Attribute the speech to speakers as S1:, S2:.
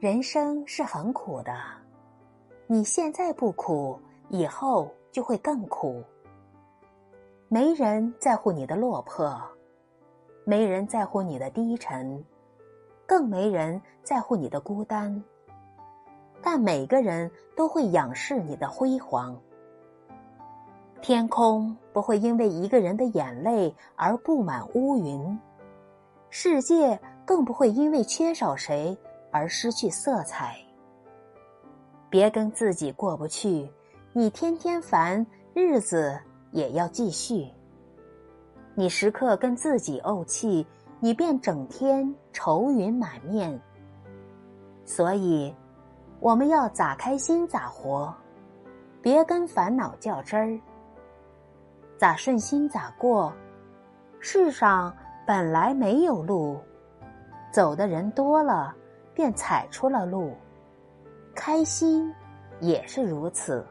S1: 人生是很苦的，你现在不苦，以后就会更苦。没人在乎你的落魄，没人在乎你的低沉，更没人在乎你的孤单。但每个人都会仰视你的辉煌。天空不会因为一个人的眼泪而布满乌云，世界更不会因为缺少谁。而失去色彩。别跟自己过不去，你天天烦，日子也要继续。你时刻跟自己怄气，你便整天愁云满面。所以，我们要咋开心咋活，别跟烦恼较真儿。咋顺心咋过，世上本来没有路，走的人多了。便踩出了路，开心也是如此。